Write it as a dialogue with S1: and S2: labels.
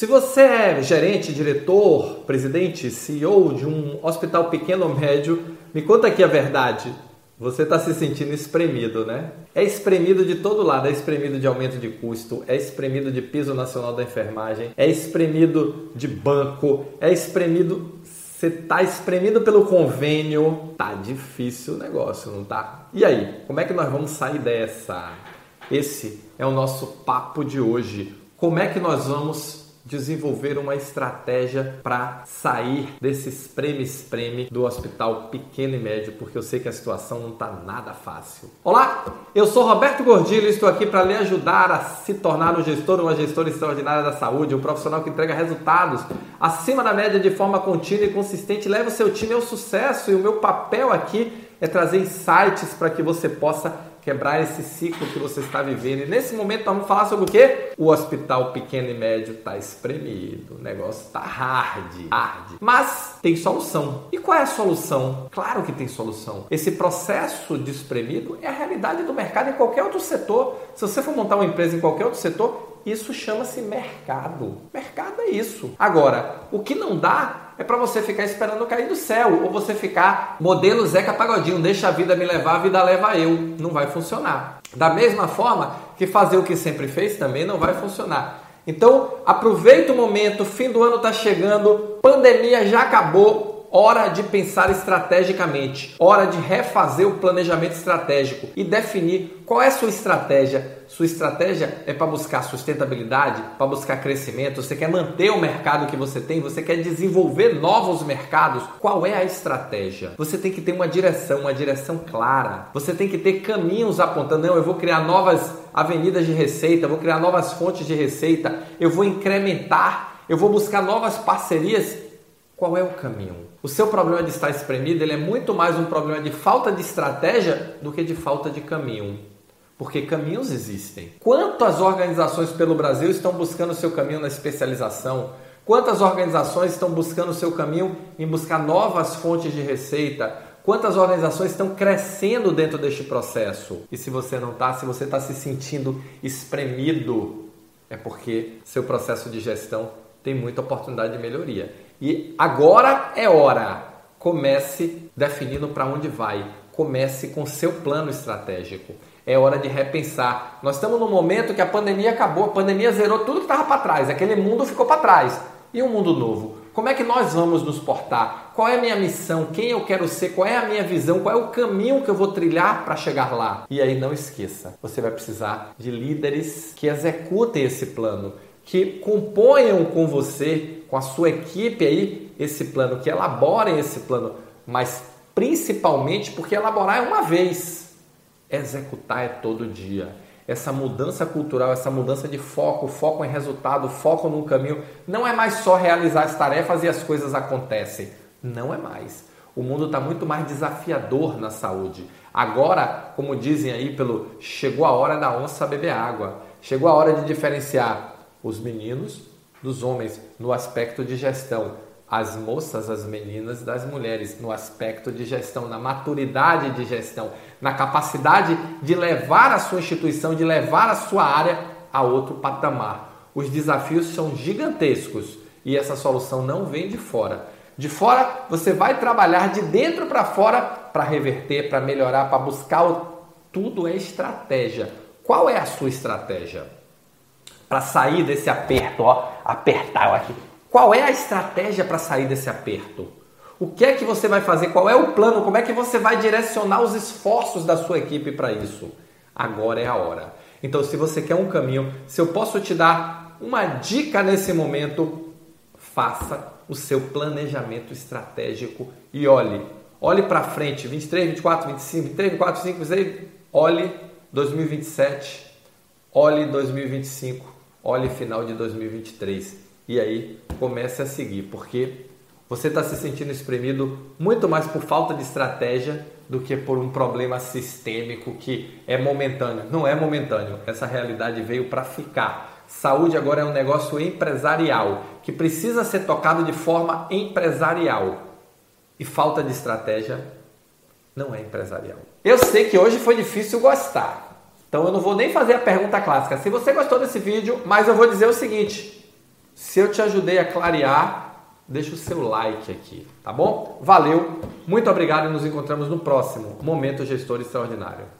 S1: Se você é gerente, diretor, presidente, CEO de um hospital pequeno ou médio, me conta aqui a verdade. Você está se sentindo espremido, né? É espremido de todo lado, é espremido de aumento de custo, é espremido de piso nacional da enfermagem, é espremido de banco, é espremido. Você está espremido pelo convênio. Tá difícil o negócio, não tá? E aí, como é que nós vamos sair dessa? Esse é o nosso papo de hoje. Como é que nós vamos desenvolver uma estratégia para sair desse espreme-espreme do hospital pequeno e médio, porque eu sei que a situação não está nada fácil. Olá, eu sou Roberto Gordilho e estou aqui para lhe ajudar a se tornar um gestor, uma gestora extraordinária da saúde, um profissional que entrega resultados acima da média de forma contínua e consistente, leva o seu time ao sucesso e o meu papel aqui é trazer insights para que você possa quebrar esse ciclo que você está vivendo. E nesse momento vamos falar sobre o quê? O hospital pequeno e médio está espremido, o negócio está hard, hard. Mas tem solução. E qual é a solução? Claro que tem solução. Esse processo de espremido é a realidade do mercado em qualquer outro setor. Se você for montar uma empresa em qualquer outro setor, isso chama-se mercado. Mercado é isso. Agora, o que não dá é para você ficar esperando cair do céu, ou você ficar modelo Zeca Pagodinho, deixa a vida me levar, a vida leva eu. Não vai funcionar. Da mesma forma que fazer o que sempre fez também não vai funcionar. Então, aproveita o momento, fim do ano está chegando, pandemia já acabou, hora de pensar estrategicamente, hora de refazer o planejamento estratégico e definir qual é a sua estratégia sua estratégia é para buscar sustentabilidade, para buscar crescimento, você quer manter o mercado que você tem, você quer desenvolver novos mercados. Qual é a estratégia? Você tem que ter uma direção, uma direção clara. Você tem que ter caminhos apontando, não, eu vou criar novas avenidas de receita, vou criar novas fontes de receita, eu vou incrementar, eu vou buscar novas parcerias. Qual é o caminho? O seu problema de estar espremido ele é muito mais um problema de falta de estratégia do que de falta de caminho porque caminhos existem. Quantas organizações pelo Brasil estão buscando o seu caminho na especialização? Quantas organizações estão buscando o seu caminho em buscar novas fontes de receita? Quantas organizações estão crescendo dentro deste processo? E se você não está, se você está se sentindo espremido, é porque seu processo de gestão tem muita oportunidade de melhoria. E agora é hora. Comece definindo para onde vai. Comece com seu plano estratégico é hora de repensar. Nós estamos num momento que a pandemia acabou, a pandemia zerou tudo que estava para trás, aquele mundo ficou para trás. E um mundo novo? Como é que nós vamos nos portar? Qual é a minha missão? Quem eu quero ser? Qual é a minha visão? Qual é o caminho que eu vou trilhar para chegar lá? E aí não esqueça, você vai precisar de líderes que executem esse plano, que componham com você, com a sua equipe aí, esse plano, que elaborem esse plano, mas principalmente porque elaborar é uma vez Executar é todo dia. Essa mudança cultural, essa mudança de foco, foco em resultado, foco no caminho, não é mais só realizar as tarefas e as coisas acontecem. Não é mais. O mundo está muito mais desafiador na saúde. Agora, como dizem aí pelo chegou a hora da onça beber água. Chegou a hora de diferenciar os meninos dos homens no aspecto de gestão as moças, as meninas das mulheres no aspecto de gestão, na maturidade de gestão, na capacidade de levar a sua instituição, de levar a sua área a outro patamar. Os desafios são gigantescos e essa solução não vem de fora. De fora, você vai trabalhar de dentro para fora para reverter, para melhorar, para buscar o... tudo é estratégia. Qual é a sua estratégia? Para sair desse aperto, ó, apertar aqui qual é a estratégia para sair desse aperto? O que é que você vai fazer? Qual é o plano? Como é que você vai direcionar os esforços da sua equipe para isso? Agora é a hora. Então, se você quer um caminho, se eu posso te dar uma dica nesse momento, faça o seu planejamento estratégico e olhe, olhe para frente, 23, 24, 25, 23, 24, 25, 26, olhe 2027, olhe 2025, olhe final de 2023 e aí comece a seguir, porque você está se sentindo espremido muito mais por falta de estratégia do que por um problema sistêmico que é momentâneo. Não é momentâneo, essa realidade veio para ficar. Saúde agora é um negócio empresarial que precisa ser tocado de forma empresarial. E falta de estratégia não é empresarial. Eu sei que hoje foi difícil gostar. Então eu não vou nem fazer a pergunta clássica. Se você gostou desse vídeo, mas eu vou dizer o seguinte: Se eu te ajudei a clarear, deixa o seu like aqui, tá bom? Valeu, muito obrigado e nos encontramos no próximo Momento Gestor Extraordinário.